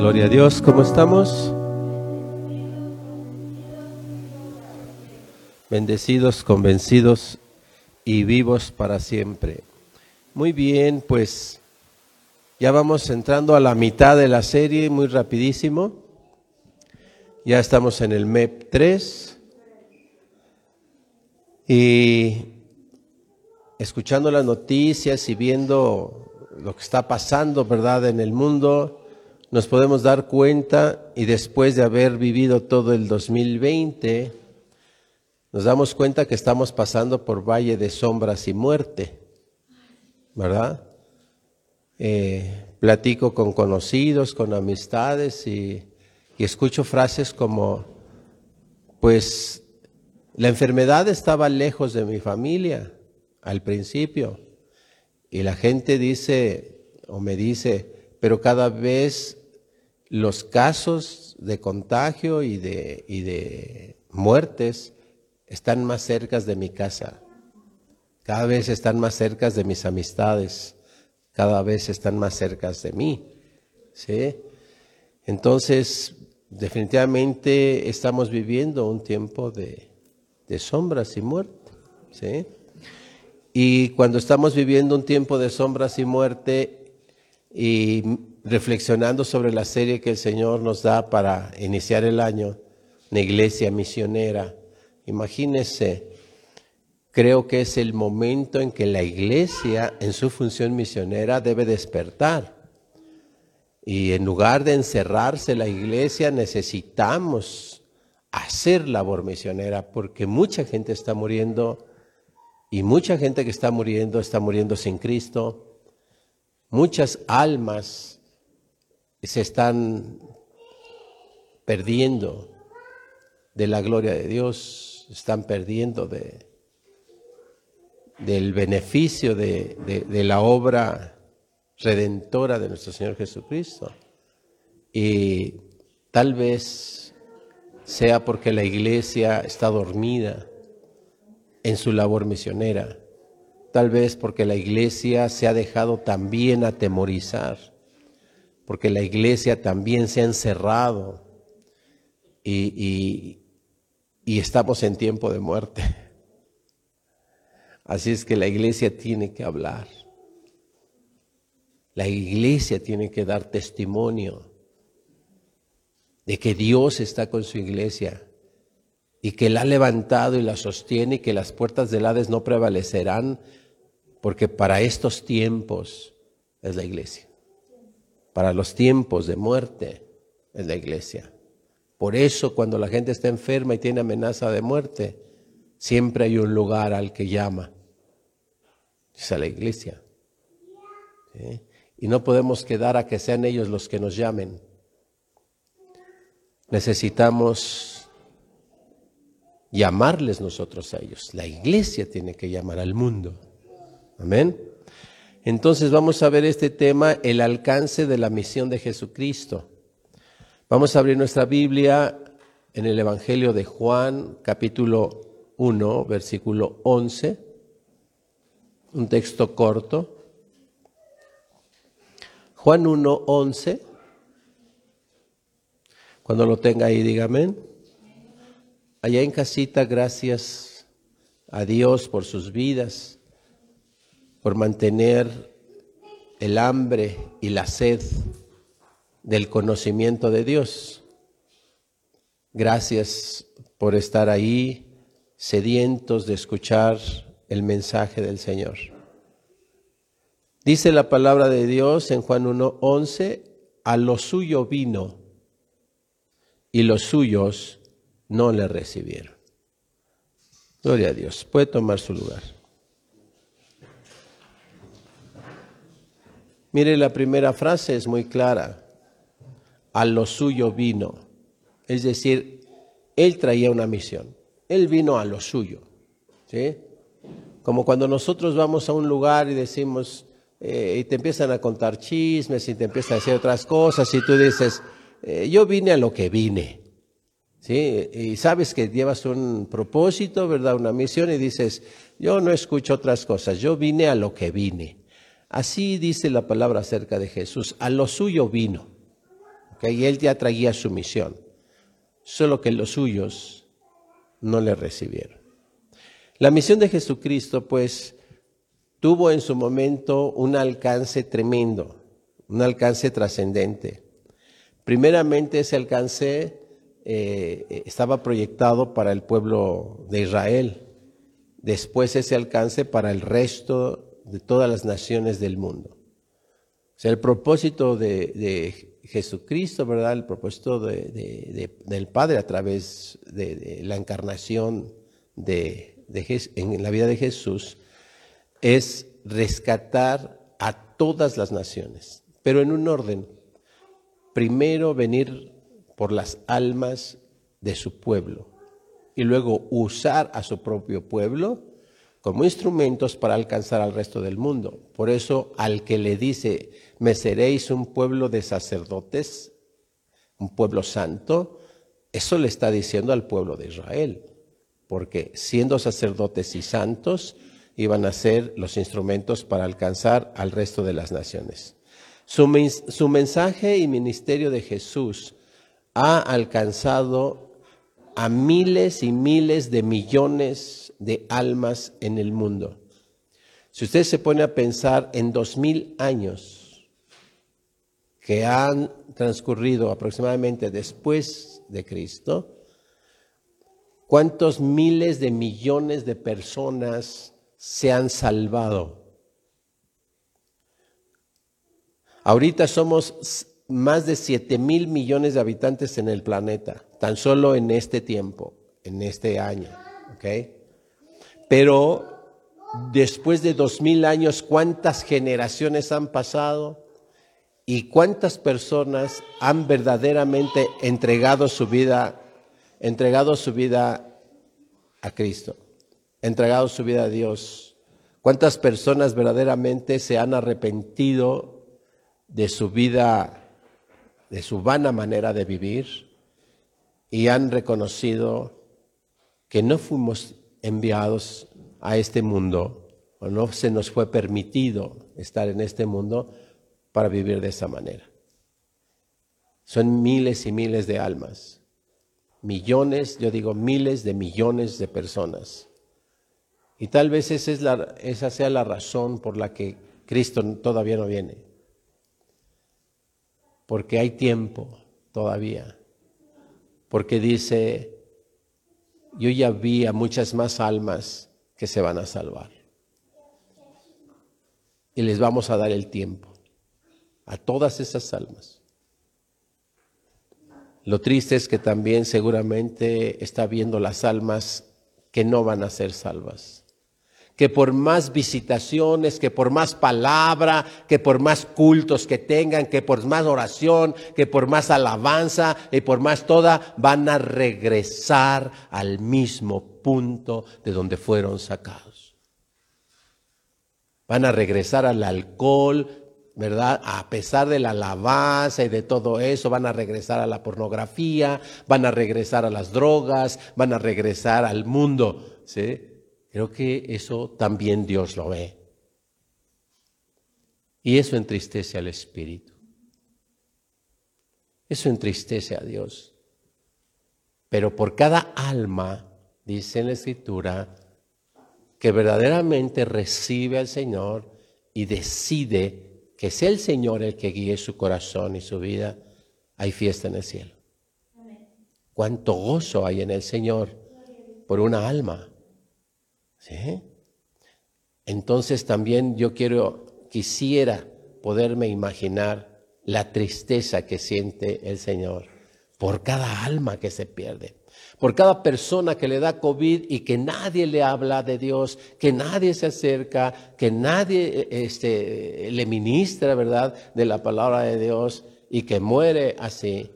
Gloria a Dios, ¿cómo estamos? Bendecidos, convencidos y vivos para siempre. Muy bien, pues ya vamos entrando a la mitad de la serie, muy rapidísimo. Ya estamos en el MEP 3 y escuchando las noticias y viendo lo que está pasando, ¿verdad?, en el mundo, nos podemos dar cuenta y después de haber vivido todo el 2020, nos damos cuenta que estamos pasando por valle de sombras y muerte, ¿verdad? Eh, platico con conocidos, con amistades y, y escucho frases como, pues la enfermedad estaba lejos de mi familia al principio y la gente dice o me dice, pero cada vez los casos de contagio y de, y de muertes están más cerca de mi casa, cada vez están más cerca de mis amistades, cada vez están más cerca de mí. ¿sí? Entonces, definitivamente estamos viviendo un tiempo de, de sombras y muerte. ¿sí? Y cuando estamos viviendo un tiempo de sombras y muerte y reflexionando sobre la serie que el Señor nos da para iniciar el año, una iglesia misionera, Imagínese, creo que es el momento en que la iglesia en su función misionera debe despertar. Y en lugar de encerrarse la iglesia, necesitamos hacer labor misionera porque mucha gente está muriendo y mucha gente que está muriendo está muriendo sin Cristo. Muchas almas se están perdiendo de la gloria de Dios están perdiendo de, del beneficio de, de, la obra redentora de nuestro Señor Jesucristo. Y tal vez sea porque la iglesia está dormida en su labor misionera, tal vez porque la iglesia se ha dejado también atemorizar, porque la iglesia también se ha encerrado y, estamos en tiempo de muerte. Así es que la iglesia tiene que hablar. La iglesia tiene que dar testimonio de que Dios está con su iglesia y que la ha levantado y la sostiene y que las puertas del Hades no prevalecerán porque para estos tiempos es la iglesia. Para los tiempos de muerte es la iglesia. Por eso cuando la gente está enferma y tiene amenaza de muerte, siempre hay un lugar al que llama. Es a la iglesia. Y no podemos quedar a que sean ellos los que nos llamen. Necesitamos llamarles nosotros a ellos. La iglesia tiene que llamar al mundo. Amén. Entonces vamos a ver este tema, el alcance de la misión de Jesucristo. Vamos a abrir nuestra Biblia en el Evangelio de Juan, capítulo 1, versículo 11, un texto corto. Juan 1, 11. Cuando lo tenga ahí, dígame. Allá en casita, gracias a Dios por sus vidas, por mantener el hambre y la sed del conocimiento de Dios. Gracias por estar ahí sedientos de escuchar el mensaje del Señor. Dice la palabra de Dios en Juan 1:11, a lo suyo vino y los suyos no le recibieron. Gloria a Dios. Puede tomar su lugar. Mire, la primera frase es muy clara a lo suyo vino. Es decir, él traía una misión. Él vino a lo suyo. ¿sí? Como cuando nosotros vamos a un lugar y decimos, eh, y te empiezan a contar chismes y te empiezan a decir otras cosas y tú dices, eh, yo vine a lo que vine. ¿Sí? Y sabes que llevas un propósito, ¿verdad? Una misión y dices, yo no escucho otras cosas, yo vine a lo que vine. Así dice la palabra acerca de Jesús, a lo suyo vino. Y él ya traía su misión, solo que los suyos no le recibieron. La misión de Jesucristo, pues, tuvo en su momento un alcance tremendo, un alcance trascendente. Primeramente ese alcance eh, estaba proyectado para el pueblo de Israel, después ese alcance para el resto de todas las naciones del mundo. O sea, el propósito de, Jesucristo, ¿verdad? El propósito del Padre a través de, la encarnación de, en la vida de Jesús es rescatar a todas las naciones, pero en un orden. Primero venir por las almas de su pueblo y luego usar a su propio pueblo como instrumentos para alcanzar al resto del mundo. Por eso al que le dice, me seréis un pueblo de sacerdotes, un pueblo santo, eso le está diciendo al pueblo de Israel, porque siendo sacerdotes y santos, iban a ser los instrumentos para alcanzar al resto de las naciones. Su, su mensaje y ministerio de Jesús ha alcanzado a miles y miles de millones de almas en el mundo. Si usted se pone a pensar en dos mil años que han transcurrido aproximadamente después de Cristo, ¿cuántos miles de millones de personas se han salvado? Ahorita somos más de 7 mil millones de habitantes en el planeta, tan solo en este tiempo, en este año. Pero después de dos mil años, ¿cuántas generaciones han pasado? ¿Y cuántas personas han verdaderamente entregado su vida, entregado su vida a Cristo, entregado su vida a Dios? ¿Cuántas personas verdaderamente se han arrepentido de su vida de su vana manera de vivir y han reconocido que no fuimos enviados a este mundo o no se nos fue permitido estar en este mundo para vivir de esa manera. Son miles y miles de almas, millones, yo digo miles de millones de personas. Y tal vez esa, esa sea la razón por la que Cristo todavía no viene porque hay tiempo todavía. Porque dice, yo ya vi a muchas más almas que se van a salvar. Y les vamos a dar el tiempo a todas esas almas. Lo triste es que también seguramente está viendo las almas que no van a ser salvas que por más visitaciones, que por más palabra, que por más cultos que tengan, que por más oración, que por más alabanza y por más toda, van a regresar al mismo punto de donde fueron sacados. Van a regresar al alcohol, ¿verdad? A pesar de la alabanza y de todo eso, van a regresar a la pornografía, van a regresar a las drogas, van a regresar al mundo, ¿sí? Creo que eso también Dios lo ve. Y eso entristece al Espíritu. Eso entristece a Dios. Pero por cada alma, dice en la Escritura, que verdaderamente recibe al Señor y decide que sea el Señor el que guíe su corazón y su vida, hay fiesta en el cielo. Cuánto gozo hay en el Señor por una alma. Entonces también yo quiero, quisiera poderme imaginar la tristeza que siente el Señor por cada alma que se pierde, por cada persona que le da COVID y que nadie le habla de Dios, que nadie se acerca, que nadie este, le ministra, ¿verdad?, de la palabra de Dios y que muere así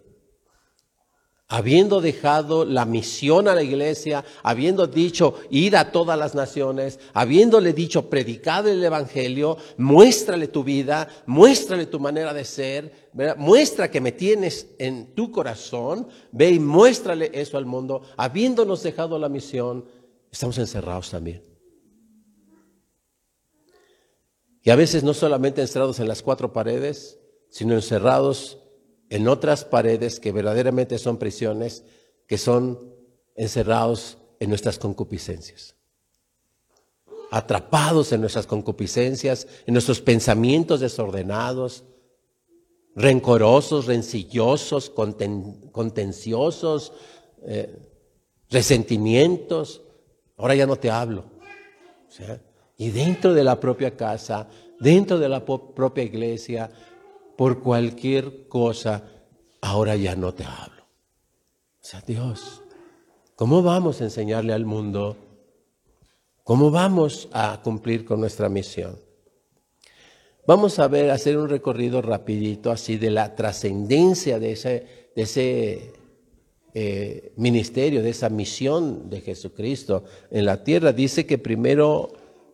habiendo dejado la misión a la iglesia, habiendo dicho ir a todas las naciones, habiéndole dicho predicado el evangelio, muéstrale tu vida, muéstrale tu manera de ser, muestra que me tienes en tu corazón, ve y muéstrale eso al mundo, habiéndonos dejado la misión, estamos encerrados también. Y a veces no solamente encerrados en las cuatro paredes, sino encerrados en otras paredes que verdaderamente son prisiones, que son encerrados en nuestras concupiscencias. Atrapados en nuestras concupiscencias, en nuestros pensamientos desordenados, rencorosos, rencillosos, contenciosos, eh, resentimientos. Ahora ya no te hablo. y dentro de la propia casa, dentro de la propia iglesia, por cualquier cosa, ahora ya no te hablo. O sea, Dios, ¿cómo vamos a enseñarle al mundo? ¿Cómo vamos a cumplir con nuestra misión? Vamos a ver, hacer un recorrido rapidito así de la trascendencia de ese, de ese eh, ministerio, de esa misión de Jesucristo en la tierra. Dice que primero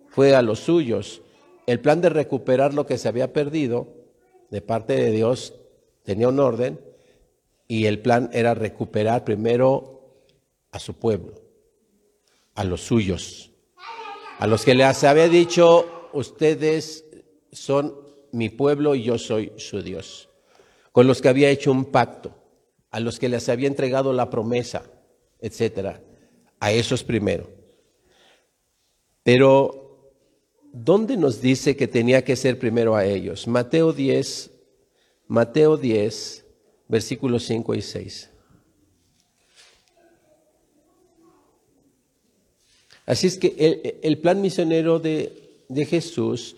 fue a los suyos. El plan de recuperar lo que se había perdido de parte de Dios tenía un orden y el plan era recuperar primero a su pueblo, a los suyos, a los que les había dicho, ustedes son mi pueblo y yo soy su Dios, con los que había hecho un pacto, a los que les había entregado la promesa, etcétera. A esos primero. Pero, ¿dónde nos dice que tenía que ser primero a ellos? Mateo 10, Mateo 10, versículos 5 y 6. Así es que el, plan misionero de, de Jesús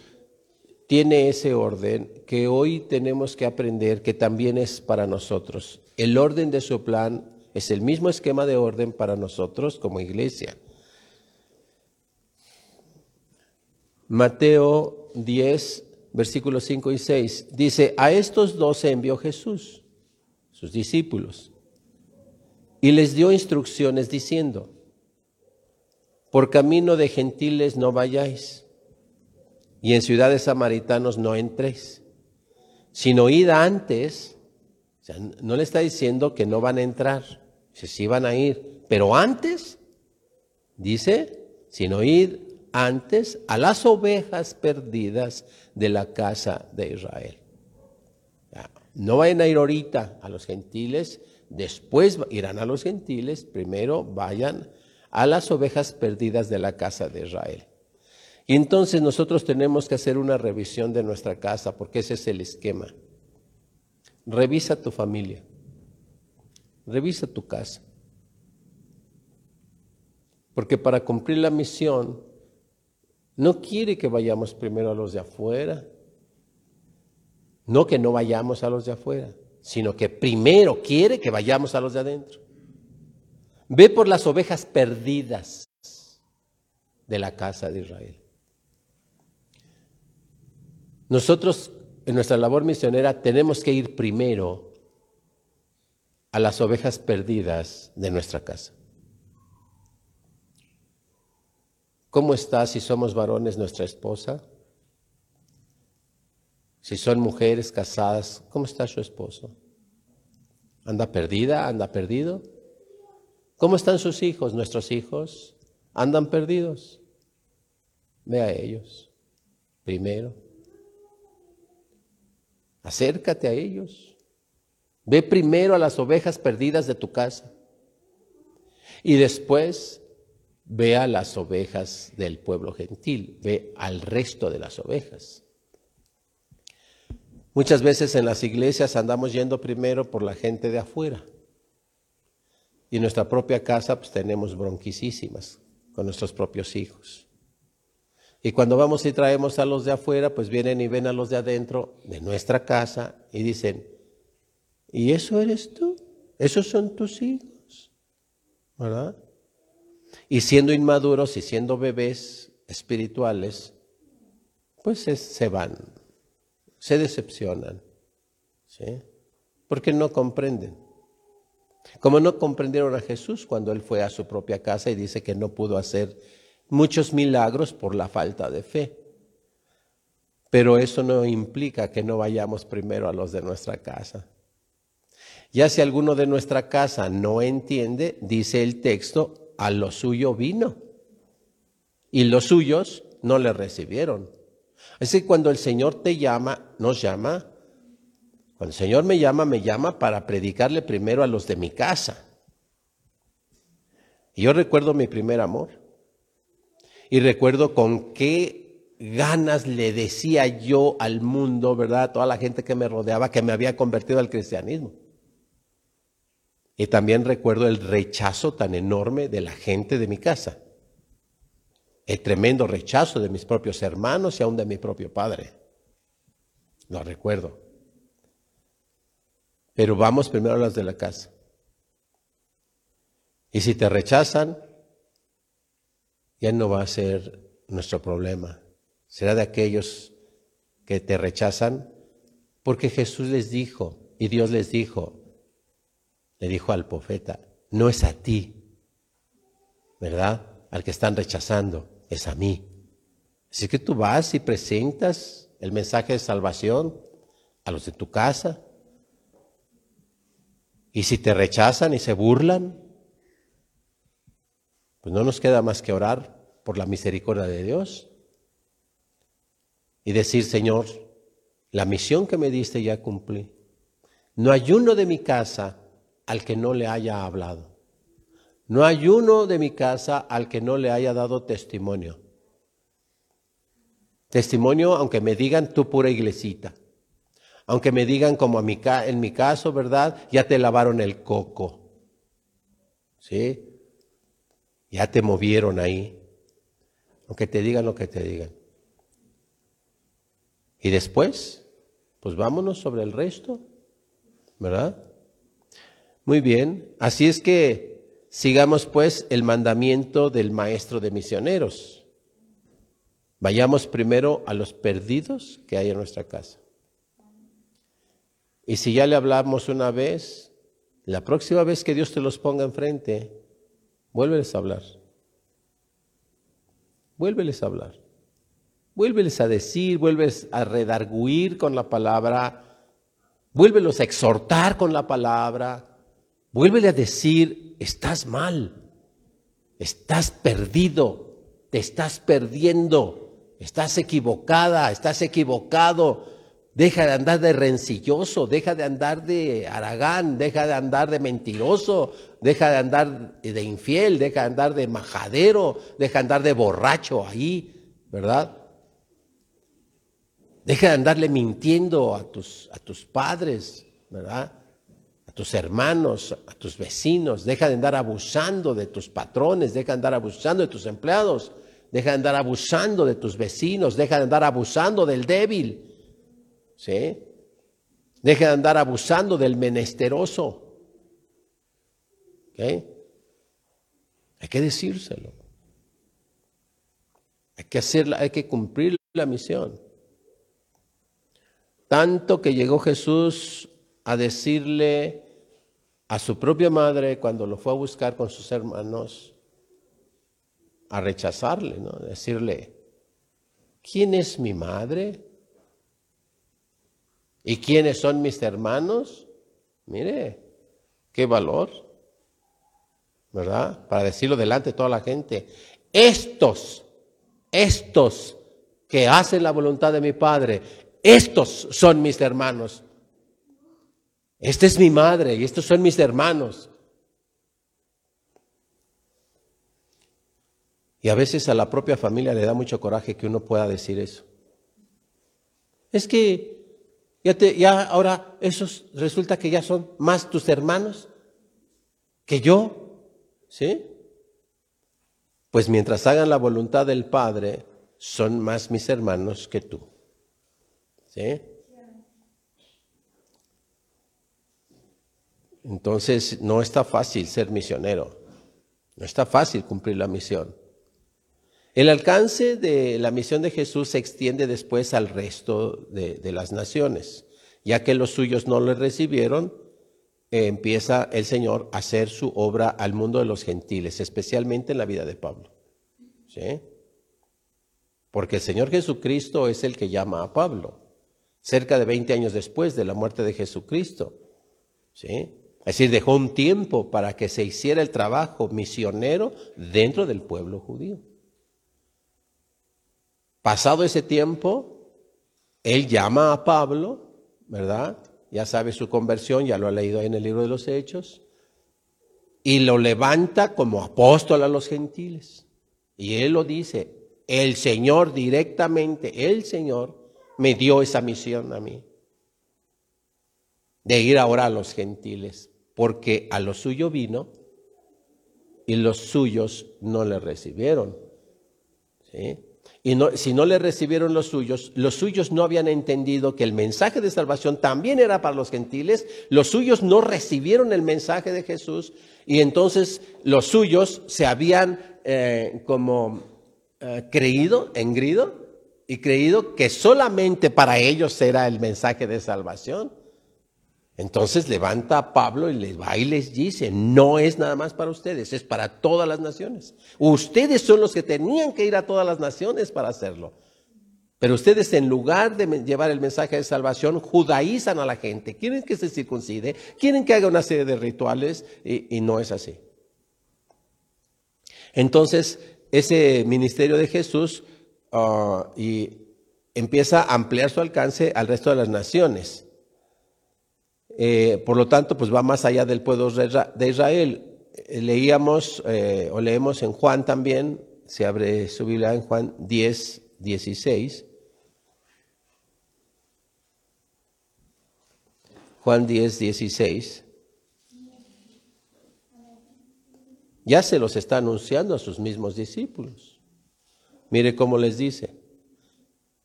tiene ese orden que hoy tenemos que aprender que también es para nosotros. El orden de su plan es el mismo esquema de orden para nosotros como iglesia. Mateo 10, versículos 5 y 6 dice, a estos dos envió Jesús, sus discípulos, y les dio instrucciones diciendo, por camino de gentiles no vayáis y en ciudades samaritanos no entréis, sino id antes, o sea, no le está diciendo que no van a entrar, si sí van a ir, pero antes, dice, sino id antes a las ovejas perdidas de la casa de Israel. No vayan a ir ahorita a los gentiles, después irán a los gentiles, primero vayan a las ovejas perdidas de la casa de Israel. Y entonces nosotros tenemos que hacer una revisión de nuestra casa, porque ese es el esquema. Revisa tu familia, revisa tu casa. Porque para cumplir la misión, no quiere que vayamos primero a los de afuera, no que no vayamos a los de afuera, sino que primero quiere que vayamos a los de adentro. Ve por las ovejas perdidas de la casa de Israel. Nosotros en nuestra labor misionera tenemos que ir primero a las ovejas perdidas de nuestra casa. ¿Cómo está si somos varones nuestra esposa? Si son mujeres casadas, ¿cómo está su esposo? ¿Anda perdida? ¿Anda perdido? ¿Cómo están sus hijos, nuestros hijos? ¿Andan perdidos? Ve a ellos primero. Acércate a ellos. Ve primero a las ovejas perdidas de tu casa y después ve a las ovejas del pueblo gentil, ve al resto de las ovejas. Muchas veces en las iglesias andamos yendo primero por la gente de afuera y en nuestra propia casa pues tenemos bronquisísimas con nuestros propios hijos. Y cuando vamos y traemos a los de afuera, pues vienen y ven a los de adentro de nuestra casa y dicen, ¿y eso eres tú? ¿Esos son tus hijos? ¿Verdad? Y siendo inmaduros y siendo bebés espirituales, pues se, van, se decepcionan, ¿sí? Porque no comprenden. Como no comprendieron a Jesús cuando él fue a su propia casa y dice que no pudo hacer muchos milagros por la falta de fe. Pero eso no implica que no vayamos primero a los de nuestra casa. Ya si alguno de nuestra casa no entiende, dice el texto, a lo suyo vino. Y los suyos no le recibieron. Así que cuando el Señor te llama, nos llama, Cuando el Señor me llama, me llama para predicarle primero a los de mi casa. Y yo recuerdo mi primer amor. Y recuerdo con qué ganas le decía yo al mundo, ¿verdad? A toda la gente que me rodeaba que me había convertido al cristianismo. Y también recuerdo el rechazo tan enorme de la gente de mi casa. El tremendo rechazo de mis propios hermanos y aún de mi propio padre. Lo recuerdo. Pero vamos primero a las de la casa. Y si te rechazan, ya no va a ser nuestro problema. Será de aquellos que te rechazan porque Jesús les dijo y Dios les dijo, le dijo al profeta, no es a ti, ¿verdad? Al que están rechazando, es a mí. Así que tú vas y presentas el mensaje de salvación a los de tu casa. Y si te rechazan y se burlan, pues no nos queda más que orar por la misericordia de Dios y decir, Señor, la misión que me diste ya cumplí. No hay uno de mi casa al que no le haya hablado. No hay uno de mi casa al que no le haya dado testimonio. Testimonio, aunque me digan tu pura iglesita. Aunque me digan como en mi caso, ¿verdad? Ya te lavaron el coco. ¿Sí? Ya te movieron ahí. Aunque te digan lo que te digan. Y después, pues vámonos sobre el resto, ¿verdad? Muy bien. Así es que sigamos pues el mandamiento del maestro de misioneros. Vayamos primero a los perdidos que hay en nuestra casa. Y si ya le hablamos una vez, la próxima vez que Dios te los ponga enfrente, Vuélveles a hablar. Vuélveles a hablar. Vuélveles a decir, vuelves a redarguir con la palabra, vuélvelos a exhortar con la palabra, vuélvele a decir, estás mal, estás perdido, te estás perdiendo, estás equivocada, estás equivocado, Deja de andar de rencilloso, deja de andar de aragán, deja de andar de mentiroso, deja de andar de infiel, deja de andar de majadero, deja de andar de borracho ahí, ¿verdad? Deja de andarle mintiendo a tus, a tus padres, ¿verdad? Tus hermanos, a tus vecinos, deja de andar abusando de tus patrones, deja de andar abusando de tus empleados, deja de andar abusando de tus vecinos, deja de andar abusando del débil. ¿Sí? Deje de andar abusando del menesteroso. Hay que decírselo. Hay que hacerla, hay que cumplir la misión. Tanto que llegó Jesús a decirle a su propia madre cuando lo fue a buscar con sus hermanos, a rechazarle, ¿no? Decirle, ¿quién es mi madre? ¿Y quiénes son mis hermanos? Mire, qué valor, ¿verdad? Para decirlo delante de toda la gente. Estos, estos que hacen la voluntad de mi Padre, estos son mis hermanos. Esta es mi madre y estos son mis hermanos. Y a veces a la propia familia le da mucho coraje que uno pueda decir eso. Es que ya, te, ya ahora esos resulta que ya son más tus hermanos que yo, ¿sí? Pues mientras hagan la voluntad del Padre, son más mis hermanos que tú. ¿Sí? Entonces, no está fácil ser misionero. No está fácil cumplir la misión. El alcance de la misión de Jesús se extiende después al resto de, las naciones. Ya que los suyos no le recibieron, empieza el Señor a hacer su obra al mundo de los gentiles, especialmente en la vida de Pablo. ¿Sí? Porque el Señor Jesucristo es el que llama a Pablo, cerca de 20 años después de la muerte de Jesucristo. ¿Sí? Es decir, dejó un tiempo para que se hiciera el trabajo misionero dentro del pueblo judío. Pasado ese tiempo, él llama a Pablo, ¿verdad? ya sabe su conversión, ya lo ha leído en el libro de los Hechos, y lo levanta como apóstol a los gentiles. Y él lo dice, el Señor directamente, el Señor me dio esa misión a mí, de ir ahora a los gentiles, porque a lo suyo vino y los suyos no le recibieron. Y no, si no le recibieron los suyos, los suyos no habían entendido que el mensaje de salvación también era para los gentiles, los suyos no recibieron el mensaje de Jesús y entonces los suyos se habían eh, como eh, creído, engrido y creído que solamente para ellos era el mensaje de salvación. Entonces levanta a Pablo y les va y les dice, no es nada más para ustedes, es para todas las naciones. Ustedes son los que tenían que ir a todas las naciones para hacerlo. Pero ustedes en lugar de llevar el mensaje de salvación, judaizan a la gente, quieren que se circuncide, quieren que haga una serie de rituales y, no es así. Entonces, ese ministerio de Jesús ah, y empieza a ampliar su alcance al resto de las naciones. Eh, por lo tanto, pues va más allá del pueblo de Israel. Eh, leíamos eh, o leemos en Juan también, se abre su Biblia en Juan 10, 16. Juan 10, 16. Ya se los está anunciando a sus mismos discípulos. Mire cómo les dice.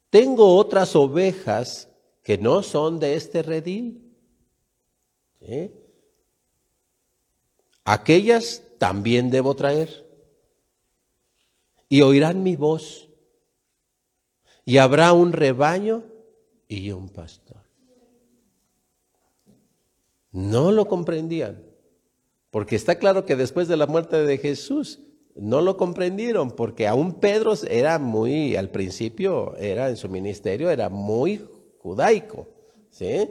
Tengo otras ovejas que no son de este redil Aquellas también debo traer. Y oirán mi voz. Y habrá un rebaño y un pastor. No lo comprendían. Porque está claro que después de la muerte de Jesús no lo comprendieron, porque aún Pedro era muy, al principio, era en su ministerio, era muy judaico. ¿sí?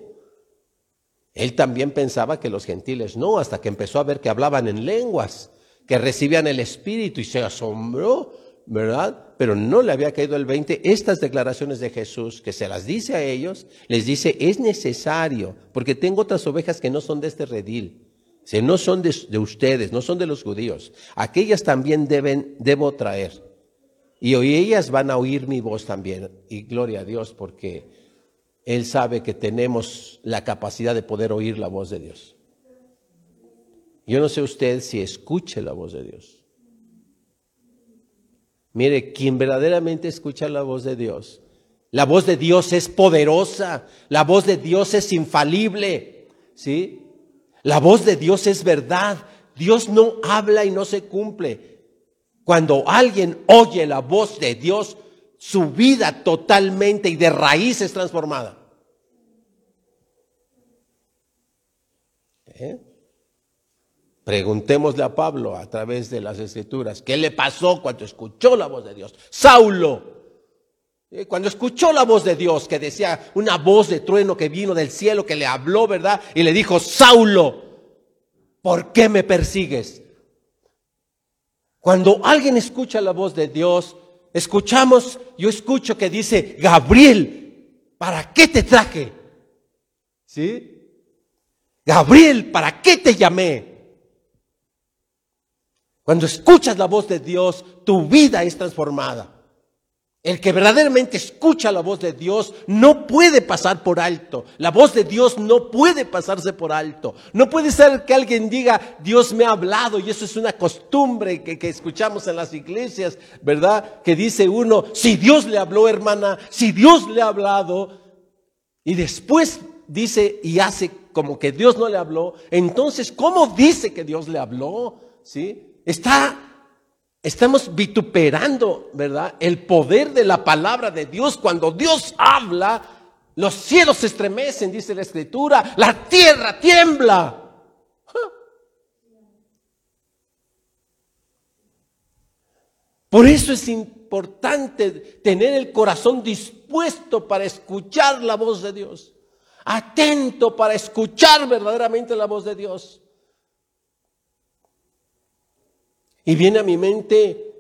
Él también pensaba que los gentiles no, hasta que empezó a ver que hablaban en lenguas, que recibían el Espíritu y se asombró, ¿verdad? Pero no le había caído el 20. Estas declaraciones de Jesús, que se las dice a ellos, les dice, es necesario, porque tengo otras ovejas que no son de este redil, si no son de, de ustedes, no son de los judíos. Aquellas también deben, debo traer. Y hoy ellas van a oír mi voz también. Y gloria a Dios, porque él sabe que tenemos la capacidad de poder oír la voz de Dios. Yo no sé usted si escuche la voz de Dios. Mire, quien verdaderamente escucha la voz de Dios, la voz de Dios es poderosa, la voz de Dios es infalible, ¿sí? La voz de Dios es verdad. Dios no habla y no se cumple. Cuando alguien oye la voz de Dios, su vida totalmente y de raíz es transformada. ¿Eh? Preguntémosle a Pablo a través de las escrituras, ¿qué le pasó cuando escuchó la voz de Dios? Saulo, ¿eh? cuando escuchó la voz de Dios, que decía una voz de trueno que vino del cielo, que le habló, ¿verdad? Y le dijo, Saulo, ¿por qué me persigues? Cuando alguien escucha la voz de Dios, escuchamos, yo escucho que dice, Gabriel, ¿para qué te traje? ¿Sí? Gabriel, ¿para qué te llamé? Cuando escuchas la voz de Dios, tu vida es transformada. El que verdaderamente escucha la voz de Dios no puede pasar por alto. La voz de Dios no puede pasarse por alto. No puede ser que alguien diga, Dios me ha hablado, y eso es una costumbre que, escuchamos en las iglesias, ¿verdad? Que dice uno, si Dios le habló, hermana, si Dios le ha hablado, y después dice y hace como que Dios no le habló, entonces, ¿cómo dice que Dios le habló? ¿Sí? Está Estamos vituperando, ¿verdad? El poder de la palabra de Dios. Cuando Dios habla, los cielos se estremecen, dice la escritura, la tierra tiembla. Por eso es importante tener el corazón dispuesto para escuchar la voz de Dios atento para escuchar verdaderamente la voz de Dios. Y viene a mi mente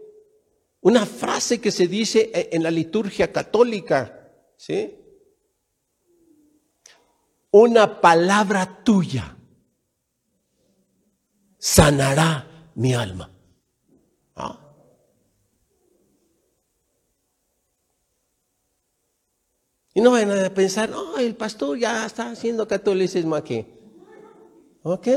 una frase que se dice en la liturgia católica, ¿sí? una palabra tuya sanará mi alma. Y no vayan a pensar, no, el pastor ya está haciendo catolicismo aquí. ¿Ok?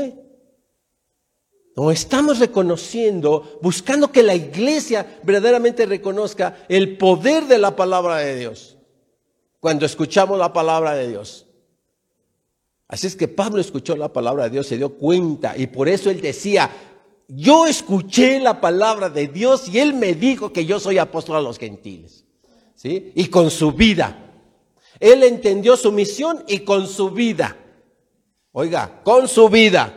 No, estamos reconociendo, buscando que la iglesia verdaderamente reconozca el poder de la palabra de Dios. Cuando escuchamos la palabra de Dios. Así es que Pablo escuchó la palabra de Dios, se dio cuenta y por eso él decía, yo escuché la palabra de Dios y él me dijo que yo soy apóstol a los gentiles. ¿Sí? Y con su vida. Él entendió su misión y con su vida. Oiga, con su vida.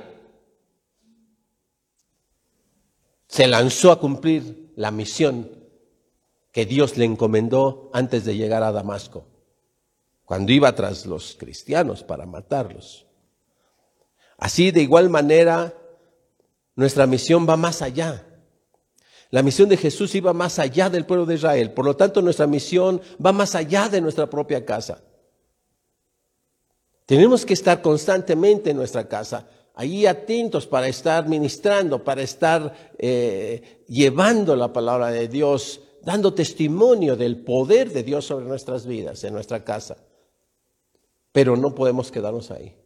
Se lanzó a cumplir la misión que Dios le encomendó antes de llegar a Damasco, cuando iba tras los cristianos para matarlos. Así, de igual manera, nuestra misión va más allá. La misión de Jesús iba más allá del pueblo de Israel. Por lo tanto, nuestra misión va más allá de nuestra propia casa. Tenemos que estar constantemente en nuestra casa, ahí atentos para estar ministrando, para estar eh, llevando la palabra de Dios, dando testimonio del poder de Dios sobre nuestras vidas, en nuestra casa. Pero no podemos quedarnos ahí.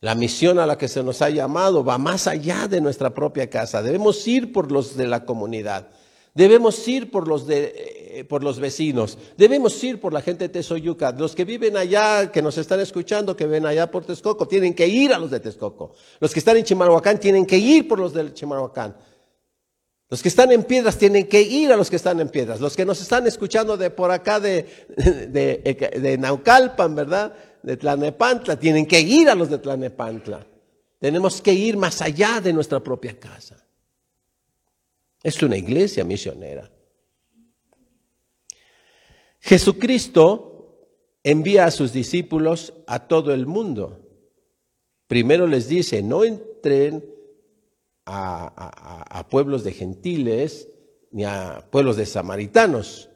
La misión a la que se nos ha llamado va más allá de nuestra propia casa. Debemos ir por los de la comunidad. Debemos ir por los, de, eh, por los vecinos. Debemos ir por la gente de Tesoyuca. Los que viven allá, que nos están escuchando, que ven allá por Texcoco, tienen que ir a los de Texcoco. Los que están en Chimalhuacán tienen que ir por los de Chimalhuacán. Los que están en piedras tienen que ir a los que están en piedras. Los que nos están escuchando de por acá de, de, de Naucalpan, ¿verdad? De Tlanepantla, tienen que ir a los de Tlanepantla. Tenemos que ir más allá de nuestra propia casa. Es una iglesia misionera. Jesucristo envía a sus discípulos a todo el mundo. Primero les dice, no entren a, a pueblos de gentiles ni a pueblos de samaritanos.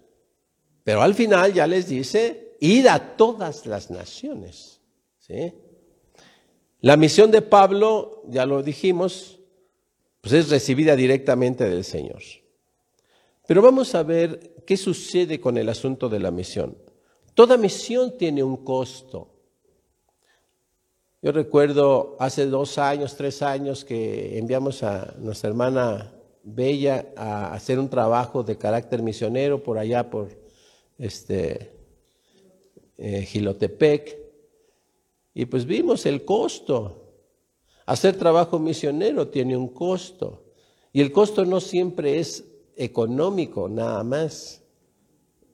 Pero al final ya les dice, ir a todas las naciones. ¿sí? La misión de Pablo, ya lo dijimos, pues es recibida directamente del Señor. Pero vamos a ver qué sucede con el asunto de la misión. Toda misión tiene un costo. Yo recuerdo hace dos años, tres años que enviamos a nuestra hermana Bella a hacer un trabajo de carácter misionero por allá, por este, eh, y pues vimos el costo. Hacer trabajo misionero tiene un costo, y el costo no siempre es económico nada más.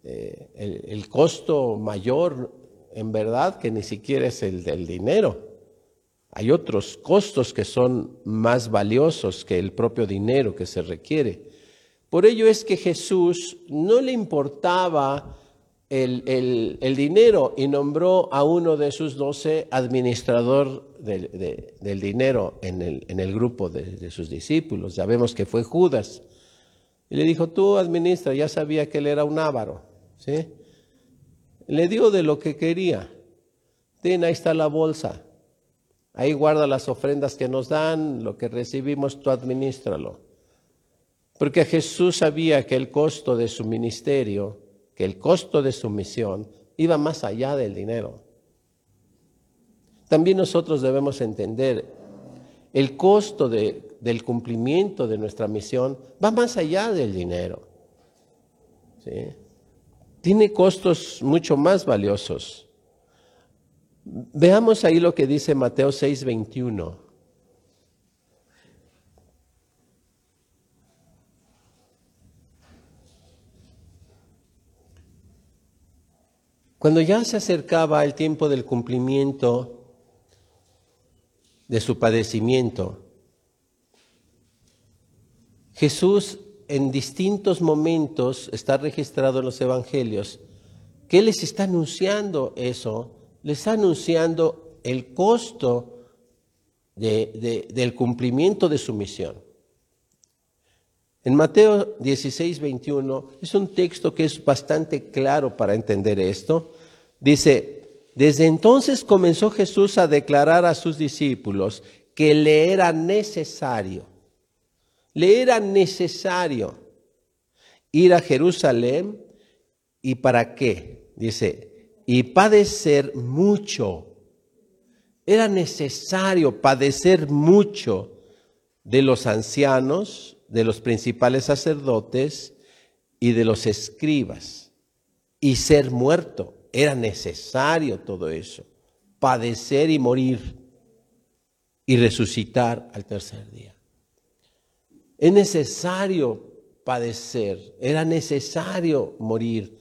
Eh, el, el, costo mayor, en verdad, que ni siquiera es el del dinero. Hay otros costos que son más valiosos que el propio dinero que se requiere. Por ello es que Jesús no le importaba el, dinero y nombró a uno de sus doce administrador del dinero en el, en el grupo de, sus discípulos. Ya vemos que fue Judas. Y le dijo, tú administra, ya sabía que él era un ávaro. ¿sí? Le dio de lo que quería. Ten, ahí está la bolsa. Ahí guarda las ofrendas que nos dan, lo que recibimos, tú administralo. Porque Jesús sabía que el costo de su ministerio que el costo de su misión iba más allá del dinero. También nosotros debemos entender el costo del cumplimiento de nuestra misión va más allá del dinero. Tiene costos mucho más valiosos. Veamos ahí lo que dice Mateo 6:21. Cuando ya se acercaba el tiempo del cumplimiento de su padecimiento, Jesús en distintos momentos está registrado en los evangelios que les está anunciando eso, les está anunciando el costo del cumplimiento de su misión. En Mateo 16, 21 es un texto que es bastante claro para entender esto. Dice, desde entonces comenzó Jesús a declarar a sus discípulos que le era necesario, le era necesario ir a Jerusalén y para qué, dice, y padecer mucho. Era necesario padecer mucho de los ancianos, de los principales sacerdotes y de los escribas, y ser muerto. Era necesario todo eso, padecer y morir y resucitar al tercer día. Es necesario padecer, era necesario morir.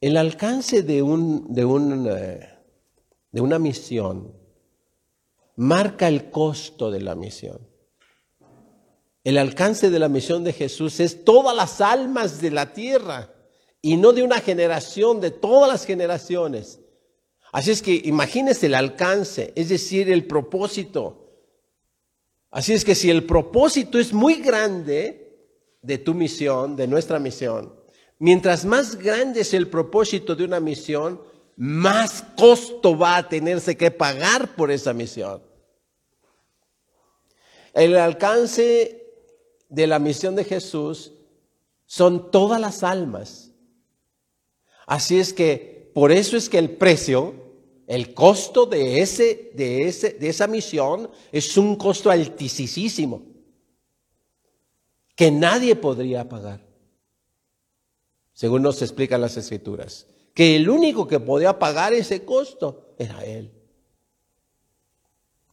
El alcance de, un, de, un, eh, de una misión marca el costo de la misión. El alcance de la misión de Jesús es todas las almas de la tierra y no de una generación, de todas las generaciones. Así es que imagínese el alcance, es decir, el propósito. Así es que si el propósito es muy grande de tu misión, de nuestra misión, mientras más grande es el propósito de una misión, más costo va a tenerse que pagar por esa misión. El alcance de la misión de Jesús son todas las almas. Así es que por eso es que el precio, el costo de, ese, de, ese, de esa misión es un costo altísimo que nadie podría pagar, según nos explican las escrituras, que el único que podía pagar ese costo era Él.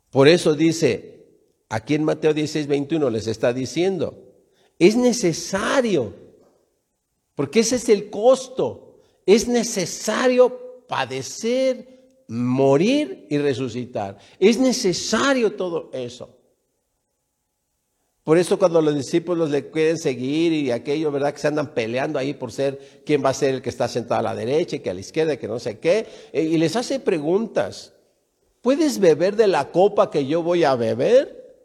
Por eso dice, aquí en Mateo 16, 21 les está diciendo, es necesario, porque ese es el costo, es necesario padecer, morir y resucitar. Es necesario todo eso. Por eso cuando los discípulos le quieren seguir y aquello, ¿verdad? Que se andan peleando ahí por ser quién va a ser el que está sentado a la derecha y que a la izquierda, que no sé qué, eh, y les hace preguntas. ¿Puedes beber de la copa que yo voy a beber?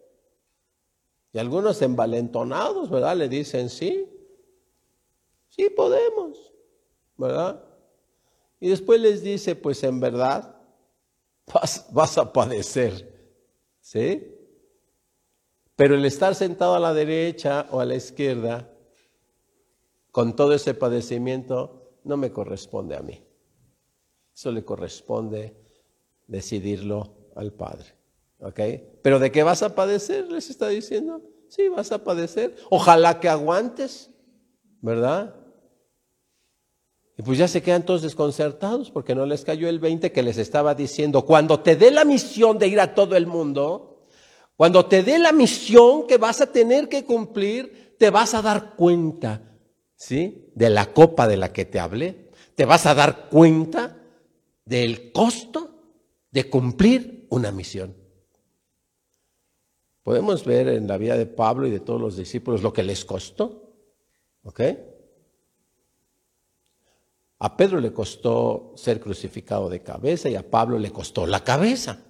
Y algunos envalentonados, ¿verdad? Le dicen, sí, sí podemos, ¿verdad? Y después les dice, pues en verdad, vas, vas a padecer, ¿sí? Pero el estar sentado a la derecha o a la izquierda, con todo ese padecimiento, no me corresponde a mí. Eso le corresponde decidirlo al Padre. ¿Ok? Pero de qué vas a padecer, les está diciendo. Sí, vas a padecer. Ojalá que aguantes, ¿verdad? Y pues ya se quedan todos desconcertados porque no les cayó el 20 que les estaba diciendo, cuando te dé la misión de ir a todo el mundo, cuando te dé la misión que vas a tener que cumplir, te vas a dar cuenta, ¿sí? De la copa de la que te hablé, te vas a dar cuenta del costo de cumplir una misión. Podemos ver en la vida de Pablo y de todos los discípulos lo que les costó. ¿Ok? A Pedro le costó ser crucificado de cabeza y a Pablo le costó la cabeza.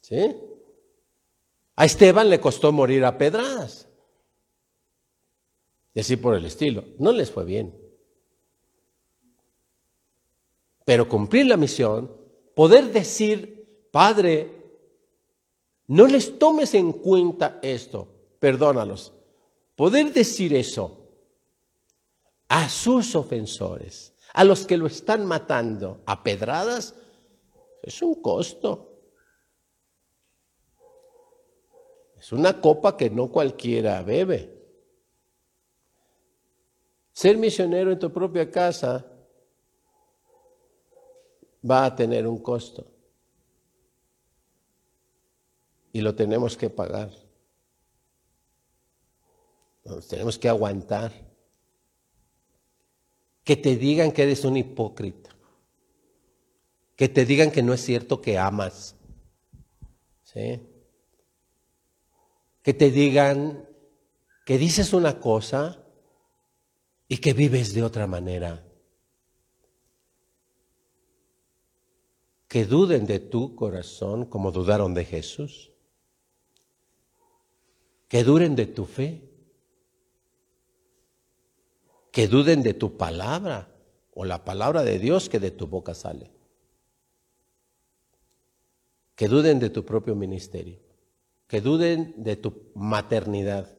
¿Sí? A Esteban le costó morir a pedradas. Y por el estilo. No les fue bien. Pero cumplir la misión, poder decir, Padre, no les tomes en cuenta esto, perdónalos. Poder decir eso a sus ofensores, a los que lo están matando a pedradas, es un costo. Es una copa que no cualquiera bebe. Ser misionero en tu propia casa va a tener un costo y lo tenemos que pagar. Tenemos que aguantar. Que te digan que eres un hipócrita. Que te digan que no es cierto que amas. ¿Sí? Que te digan que dices una cosa y que vives de otra manera. Que duden de tu corazón como dudaron de Jesús que duren de tu fe. que duden de tu palabra o la palabra de Dios que de tu boca sale. Que duden de tu propio ministerio, que duden de tu maternidad,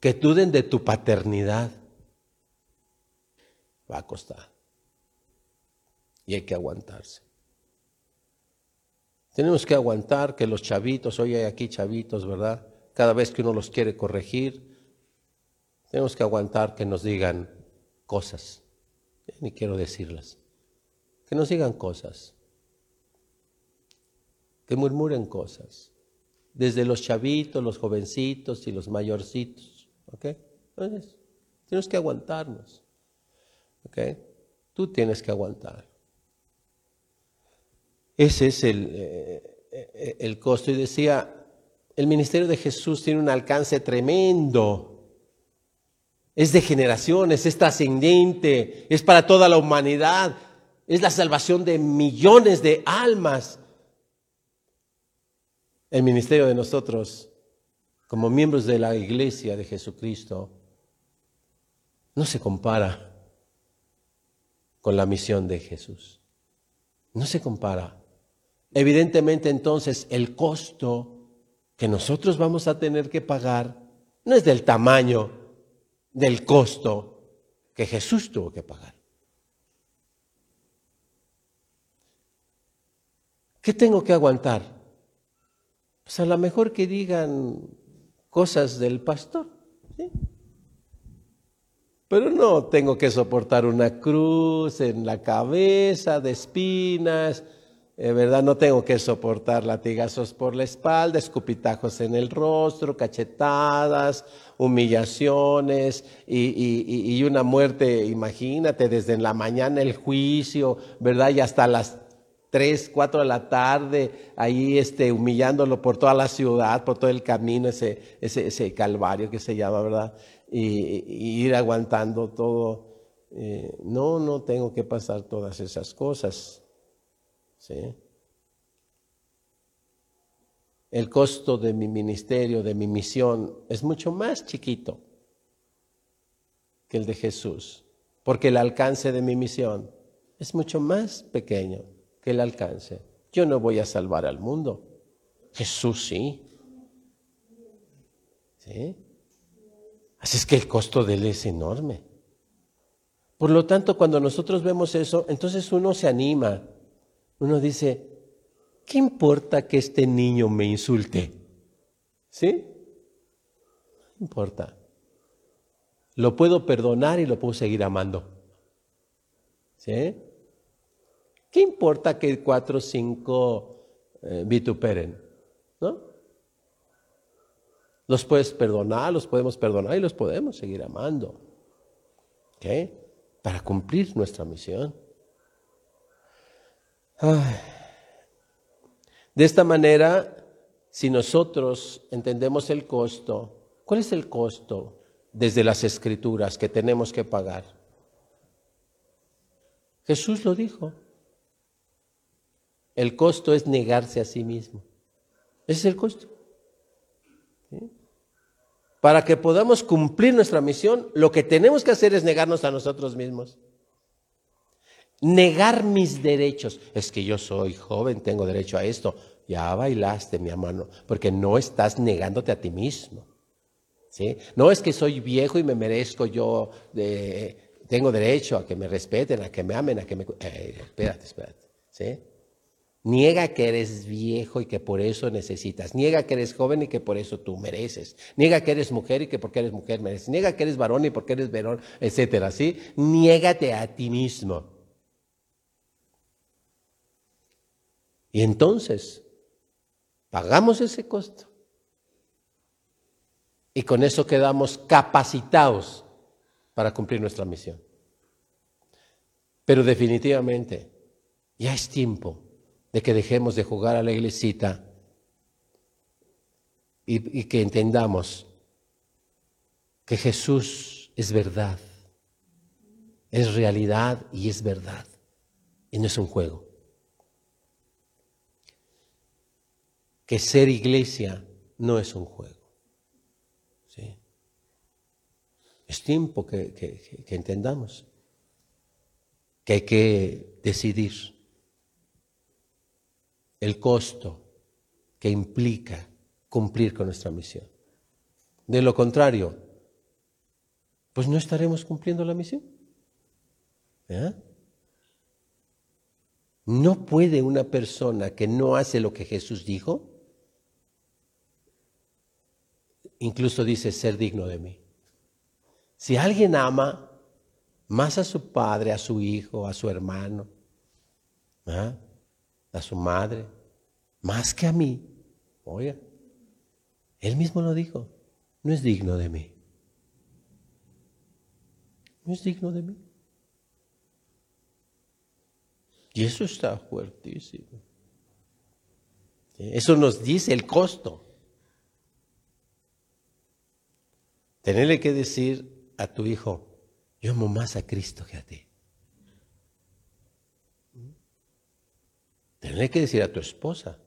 que duden de tu paternidad. Va a costar. Y hay que aguantarse. Tenemos que aguantar que los chavitos, hoy hay aquí chavitos, ¿verdad? Cada vez que uno los quiere corregir, tenemos que aguantar que nos digan cosas. Ni quiero decirlas. Que nos digan cosas. Que murmuren cosas. Desde los chavitos, los jovencitos y los mayorcitos. ¿Ok? Entonces, tenemos que aguantarnos. ¿Ok? Tú tienes que aguantar. Ese es el, eh, eh, el costo. Y decía, el ministerio de Jesús tiene un alcance tremendo es de generaciones, es trascendente, es para toda la humanidad, es la salvación de millones de almas. El ministerio de nosotros, como miembros de la iglesia de Jesucristo, no se compara con la misión de Jesús. No se compara. Evidentemente entonces el costo que nosotros vamos a tener que pagar no es del tamaño del costo que Jesús tuvo que pagar. ¿Qué tengo que aguantar? Pues a lo mejor que digan cosas del pastor, ¿sí? Pero no tengo que soportar una cruz en la cabeza de espinas, eh, ¿verdad? No tengo que soportar latigazos por la espalda, escupitajos en el rostro, cachetadas, humillaciones y, una muerte, imagínate, desde en la mañana el juicio, ¿verdad? Y hasta las 3, 4 de la tarde, ahí este, humillándolo por toda la ciudad, por todo el camino, ese, ese, calvario que se llama, ¿verdad? Y, ir aguantando todo. Eh, no, no tengo que pasar todas esas cosas. ¿sí? El costo de mi ministerio, de mi misión, es mucho más chiquito que el de Jesús, porque el alcance de mi misión es mucho más pequeño que el alcance. Yo no voy a salvar al mundo, Jesús sí. ¿Sí? Así es que el costo de él es enorme. Por lo tanto, cuando nosotros vemos eso, entonces uno se anima uno dice, ¿qué importa que este niño me insulte? ¿Sí? No importa. Lo puedo perdonar y lo puedo seguir amando. ¿Sí? ¿Qué importa que cuatro o cinco eh, vituperen? ¿No? Los puedes perdonar, los podemos perdonar y los podemos seguir amando. ¿Ok? Para cumplir nuestra misión. De esta manera, si nosotros entendemos el costo, ¿cuál es el costo desde las escrituras que tenemos que pagar? Jesús lo dijo. El costo es negarse a sí mismo. Ese es el costo. Para que podamos cumplir nuestra misión, lo que tenemos que hacer es negarnos a nosotros mismos negar mis derechos. Es que yo soy joven, tengo derecho a esto. Ya bailaste, mi hermano, porque no estás negándote a ti mismo. ¿sí? No es que soy viejo y me merezco yo, tengo derecho a que me respeten, a que me amen, a que me... Eh, espérate, espérate. ¿sí? Niega que eres viejo y que por eso necesitas. Niega que eres joven y que por eso tú mereces. Niega que eres mujer y que porque eres mujer mereces. Niega que eres varón y porque eres varón, etcétera, ¿sí? Niégate a ti mismo. Y entonces, pagamos ese costo. Y con eso quedamos capacitados para cumplir nuestra misión. Pero definitivamente, ya es tiempo de que dejemos de jugar a la iglesita y, que entendamos que Jesús es verdad, es realidad y es verdad, y no es un juego. que ser iglesia no es un juego. Es tiempo que, que entendamos que hay que decidir el costo que implica cumplir con nuestra misión. De lo contrario, pues no estaremos cumpliendo la misión. ¿Eh? No puede una persona que no hace lo que Jesús dijo, incluso dice ser digno de mí. Si alguien ama más a su padre, a su hijo, a su hermano, ¿ah? A su madre, más que a mí, oiga, él mismo lo dijo, no es digno de mí. No es digno de mí. Y eso está fuertísimo. Eso nos dice el costo. Tenerle que decir a tu hijo, yo amo más a Cristo que a ti. Tenerle que decir a tu esposa,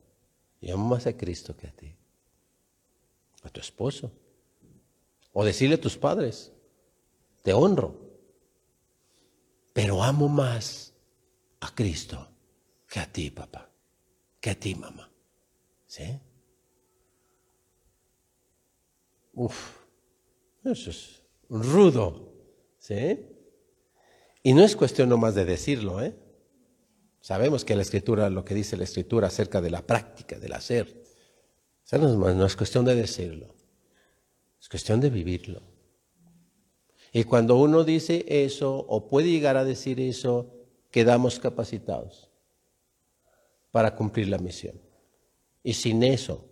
yo amo más a Cristo que a ti. A tu esposo. O decirle a tus padres, te honro, pero amo más a Cristo que a ti, papá, que a ti, mamá. ¿Sí? Uf, eso es rudo. ¿Sí? Y no es cuestión nomás de decirlo, ¿eh? Sabemos que la escritura, lo que dice la escritura acerca de la práctica, del hacer, no es cuestión de decirlo, es cuestión de vivirlo. Y cuando uno dice eso o puede llegar a decir eso, quedamos capacitados para cumplir la misión. Y sin eso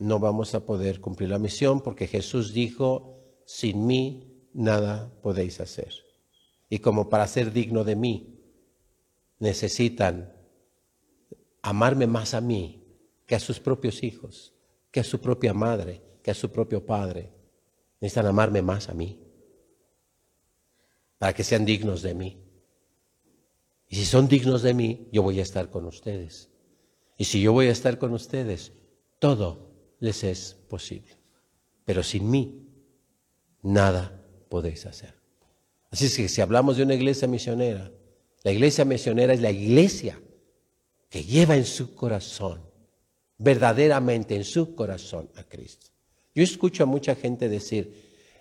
no vamos a poder cumplir la misión porque Jesús dijo, sin mí nada podéis hacer. Y como para ser digno de mí, necesitan amarme más a mí que a sus propios hijos, que a su propia madre, que a su propio padre. Necesitan amarme más a mí, para que sean dignos de mí. Y si son dignos de mí, yo voy a estar con ustedes. Y si yo voy a estar con ustedes, todo les es posible. Pero sin mí, nada podéis hacer. Así es que si hablamos de una iglesia misionera, la iglesia misionera es la iglesia que lleva en su corazón, verdaderamente en su corazón a Cristo. Yo escucho a mucha gente decir,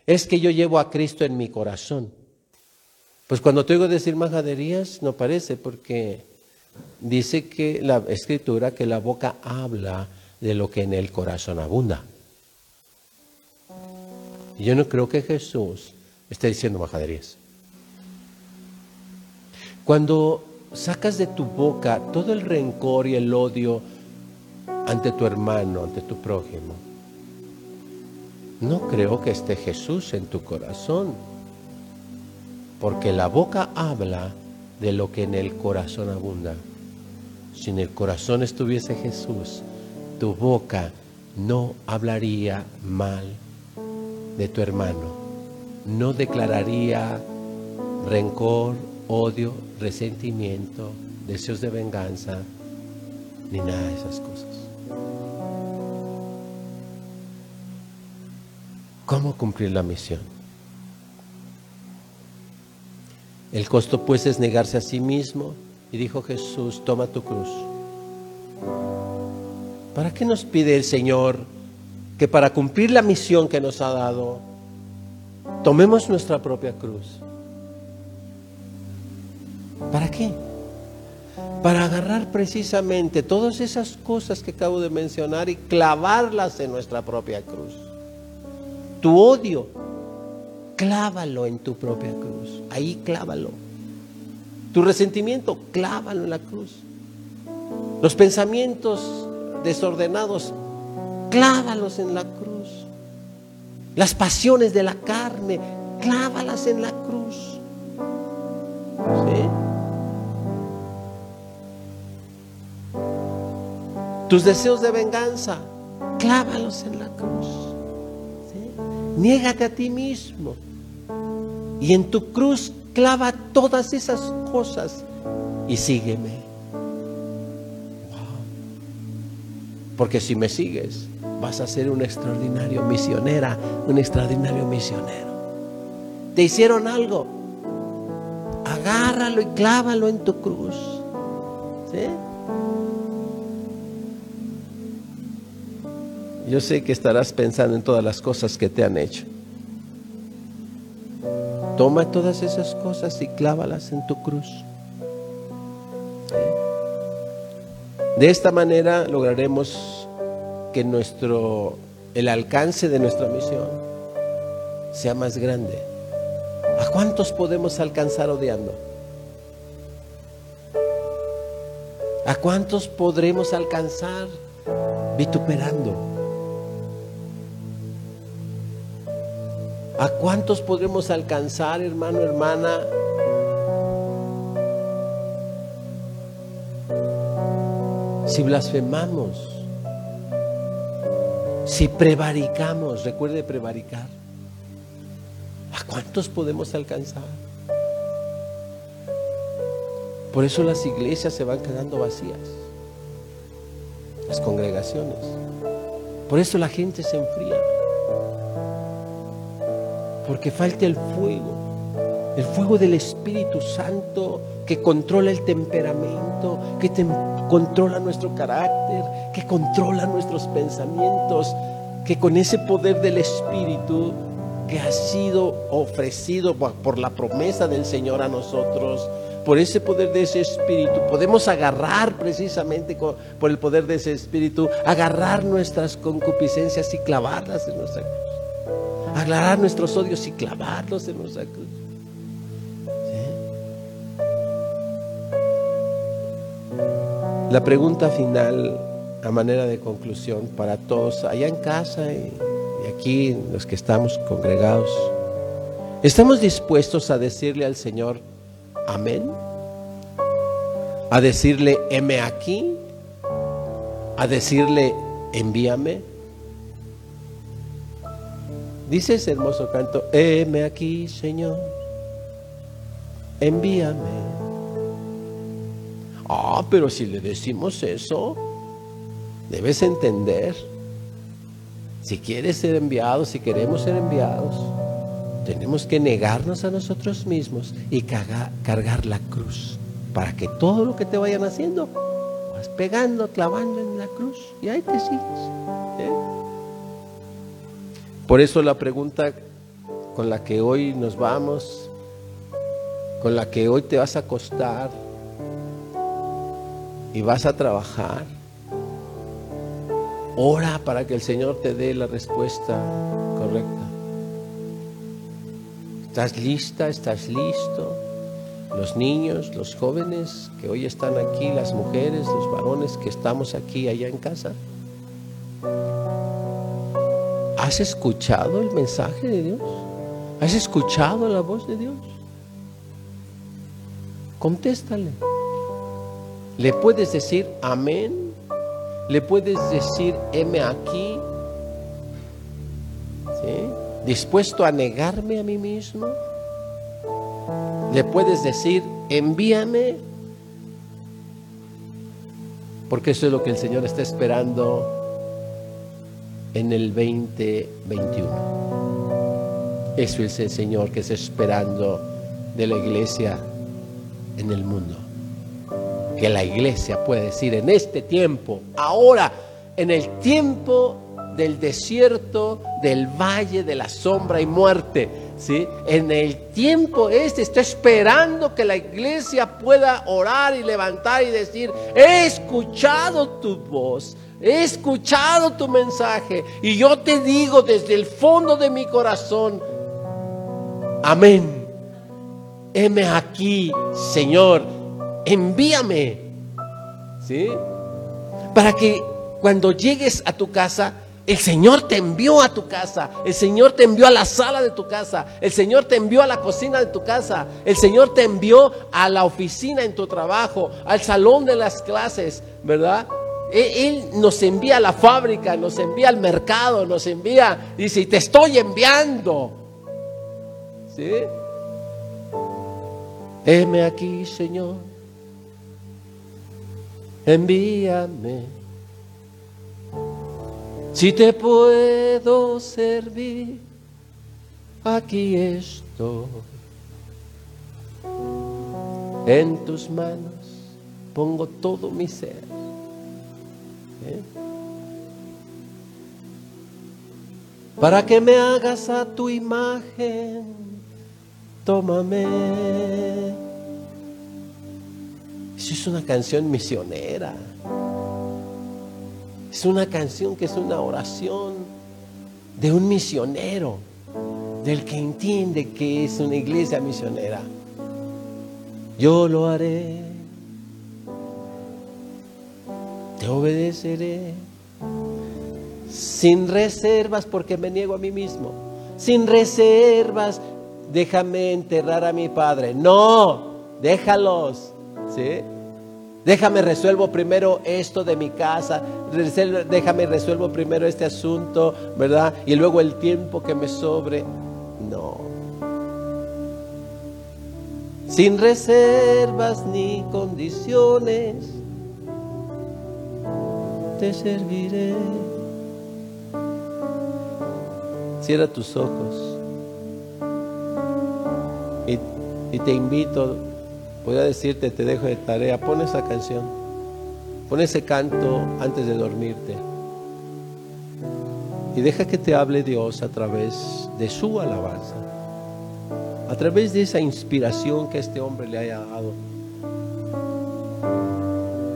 es que yo llevo a Cristo en mi corazón. Pues cuando te oigo decir majaderías, no parece, porque dice que la escritura que la boca habla de lo que en el corazón abunda. Y yo no creo que Jesús esté diciendo majaderías. Cuando sacas de tu boca todo el rencor y el odio ante tu hermano, ante tu prójimo, no creo que esté Jesús en tu corazón porque la boca habla de lo que en el corazón abunda. Si en el corazón estuviese Jesús, tu boca no hablaría mal de tu hermano, no declararía rencor, odio, resentimiento, deseos de venganza, ni nada de esas cosas. ¿Cómo cumplir la misión? El costo pues es negarse a sí mismo. Y dijo Jesús, toma tu cruz. ¿Para qué nos pide el Señor que para cumplir la misión que nos ha dado, tomemos nuestra propia cruz? ¿Para qué? Para agarrar precisamente todas esas cosas que acabo de mencionar y clavarlas en nuestra propia cruz. Tu odio, clávalo en tu propia cruz. Ahí clávalo. Tu resentimiento, clávalo en la cruz. Los pensamientos desordenados, clávalos en la cruz. Las pasiones de la carne, clávalas en la cruz. Tus deseos de venganza, clávalos en la cruz. Niégate a ti mismo. Y en tu cruz clava todas esas cosas y sígueme. Porque si me sigues, vas a ser un extraordinario misionera, un extraordinario misionero. te hicieron algo, agárralo y clávalo en tu cruz. ¿Sí? Yo sé que estarás pensando en todas las cosas que te han hecho. Toma todas esas cosas y clávalas en tu cruz. De esta manera lograremos que nuestro el alcance de nuestra misión sea más grande. ¿A cuántos podemos alcanzar odiando? ¿A cuántos podremos alcanzar vituperando? ¿A cuántos podremos alcanzar, hermano, hermana, si blasfemamos? Si prevaricamos, recuerde prevaricar. ¿A cuántos podemos alcanzar? Por eso las iglesias se van quedando vacías. Las congregaciones. Por eso la gente se enfría. Porque falta el fuego. El fuego del Espíritu Santo que controla el temperamento, que controla nuestro carácter, que controla nuestros pensamientos, que con ese poder del Espíritu que ha sido ofrecido por la promesa del Señor a nosotros, por ese poder de ese Espíritu, podemos agarrar precisamente por el poder de ese Espíritu, agarrar nuestras concupiscencias y clavarlas en nuestra cruz. Agarrar nuestros odios y clavarlos en nuestra cruz. La pregunta final, a manera de conclusión para todos, allá en casa y, aquí los que estamos congregados, ¿estamos dispuestos a decirle al Señor, amén? ¿A decirle, heme aquí? ¿A decirle, envíame? Dice ese hermoso canto, heme aquí, Señor, envíame. Ah, pero si le decimos eso, debes entender. Si quieres ser enviado, si queremos ser enviados, tenemos que negarnos a nosotros mismos y cargar, la cruz para que todo lo que te vayan haciendo vas pegando, clavando en la cruz y ahí te sigues. ¿eh? Por eso la pregunta con la que hoy nos vamos, con la que hoy te vas a acostar, y vas a trabajar, ora para que el Señor te dé la respuesta correcta. ¿Estás lista? ¿Estás listo? Los niños, los jóvenes que hoy están aquí, las mujeres, los varones que estamos aquí allá en casa. ¿Has escuchado el mensaje de Dios? ¿Has escuchado la voz de Dios? Contéstale. Le puedes decir amén. Le puedes decir heme aquí. Dispuesto a negarme a mí mismo. Le puedes decir envíame. Porque eso es lo que el Señor está esperando en el 2021. Eso es el Señor que está esperando de la iglesia en el mundo que la iglesia puede decir en este tiempo, ahora, en el tiempo del desierto, del valle de la sombra y muerte, ¿sí? En el tiempo este está esperando que la iglesia pueda orar y levantar y decir, he escuchado tu voz, he escuchado tu mensaje y yo te digo desde el fondo de mi corazón, amén. Heme aquí, Señor envíame. ¿Sí? Para que cuando llegues a tu casa, el Señor te envió a tu casa, el Señor te envió a la sala de tu casa, el Señor te envió a la cocina de tu casa, el Señor te envió a la oficina en tu trabajo, al salón de las clases, ¿verdad? E-, él, nos envía a la fábrica, nos envía al mercado, nos envía, dice, te estoy enviando. ¿Sí? Heme aquí, Señor envíame. Si te puedo servir, aquí estoy. En tus manos pongo todo mi ser. Para que me hagas a tu imagen, tómame. Eso es una canción misionera. Es una canción que es una oración de un misionero, del que entiende que es una iglesia misionera. Yo lo haré, te obedeceré, sin reservas porque me niego a mí mismo, sin reservas, déjame enterrar a mi padre. No, déjalos, ¿sí? Déjame resuelvo primero esto de mi casa, déjame resuelvo primero este asunto, ¿verdad? Y luego el tiempo que me sobre. No. Sin reservas ni condiciones, te serviré. Cierra tus ojos y, te invito Voy a decirte, te dejo de tarea, pon esa canción, pon ese canto antes de dormirte. Y deja que te hable Dios a través de su alabanza, a través de esa inspiración que este hombre le haya dado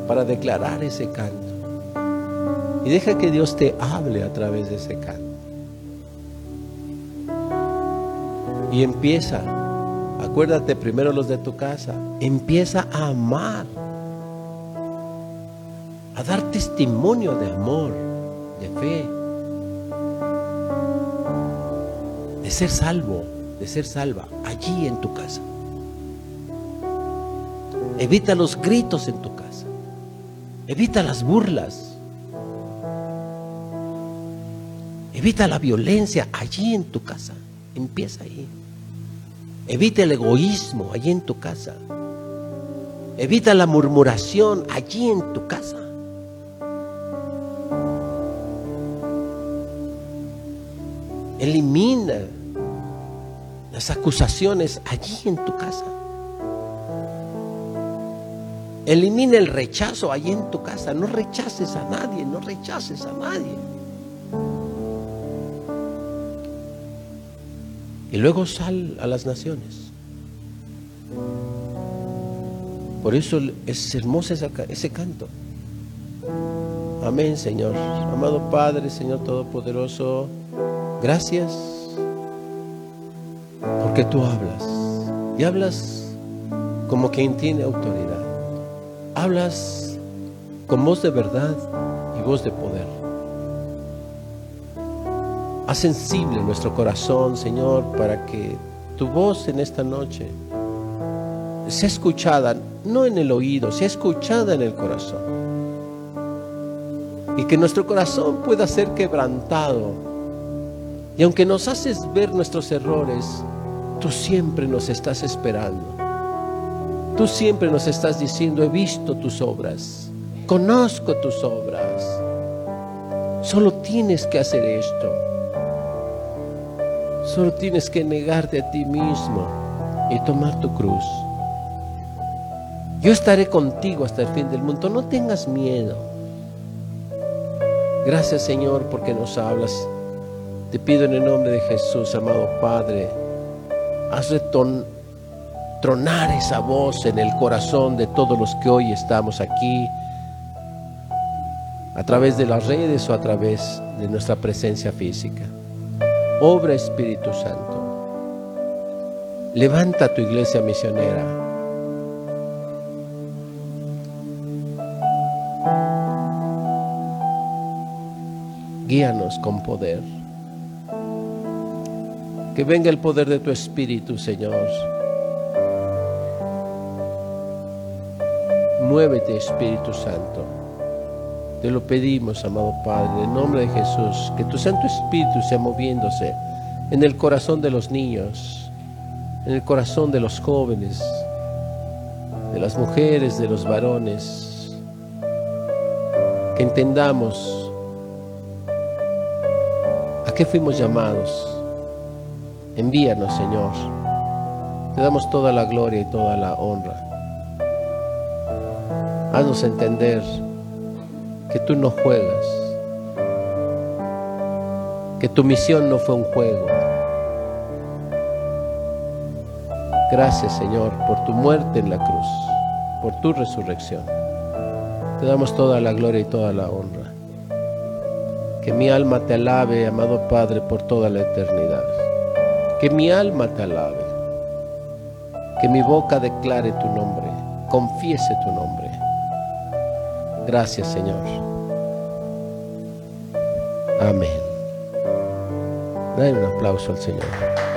para declarar ese canto. Y deja que Dios te hable a través de ese canto. Y empieza Acuérdate primero los de tu casa. Empieza a amar. A dar testimonio de amor, de fe. De ser salvo, de ser salva, allí en tu casa. Evita los gritos en tu casa. Evita las burlas. Evita la violencia allí en tu casa. Empieza ahí. Evita el egoísmo allí en tu casa. Evita la murmuración allí en tu casa. Elimina las acusaciones allí en tu casa. Elimina el rechazo allí en tu casa. No rechaces a nadie, no rechaces a nadie. Y luego sal a las naciones. Por eso es hermoso ese canto. Amén, Señor. Amado Padre, Señor Todopoderoso, gracias porque tú hablas. Y hablas como quien tiene autoridad. Hablas con voz de verdad y voz de poder. Haz sensible nuestro corazón, Señor, para que tu voz en esta noche sea escuchada, no en el oído, sea escuchada en el corazón. Y que nuestro corazón pueda ser quebrantado. Y aunque nos haces ver nuestros errores, tú siempre nos estás esperando. Tú siempre nos estás diciendo, he visto tus obras, conozco tus obras. Solo tienes que hacer esto. Solo tienes que negarte a ti mismo y tomar tu cruz. Yo estaré contigo hasta el fin del mundo. No tengas miedo. Gracias Señor porque nos hablas. Te pido en el nombre de Jesús, amado Padre, haz tronar esa voz en el corazón de todos los que hoy estamos aquí, a través de las redes o a través de nuestra presencia física. Obra Espíritu Santo. Levanta tu iglesia misionera. Guíanos con poder. Que venga el poder de tu Espíritu, Señor. Muévete, Espíritu Santo. Te lo pedimos, amado Padre, en nombre de Jesús, que tu Santo Espíritu sea moviéndose en el corazón de los niños, en el corazón de los jóvenes, de las mujeres, de los varones, que entendamos a qué fuimos llamados, Envíanos, Señor. Te damos toda la gloria y toda la honra. Haznos entender que tú no juegas, que tu misión no fue un juego. Gracias, Señor, por tu muerte en la cruz, por tu resurrección. Te damos toda la gloria y toda la honra. Que mi alma te alabe, amado Padre, por toda la eternidad. Que mi alma te alabe. Que mi boca declare tu nombre, confiese tu nombre. Gracias, Señor. Amén. Dale un aplauso al Señor.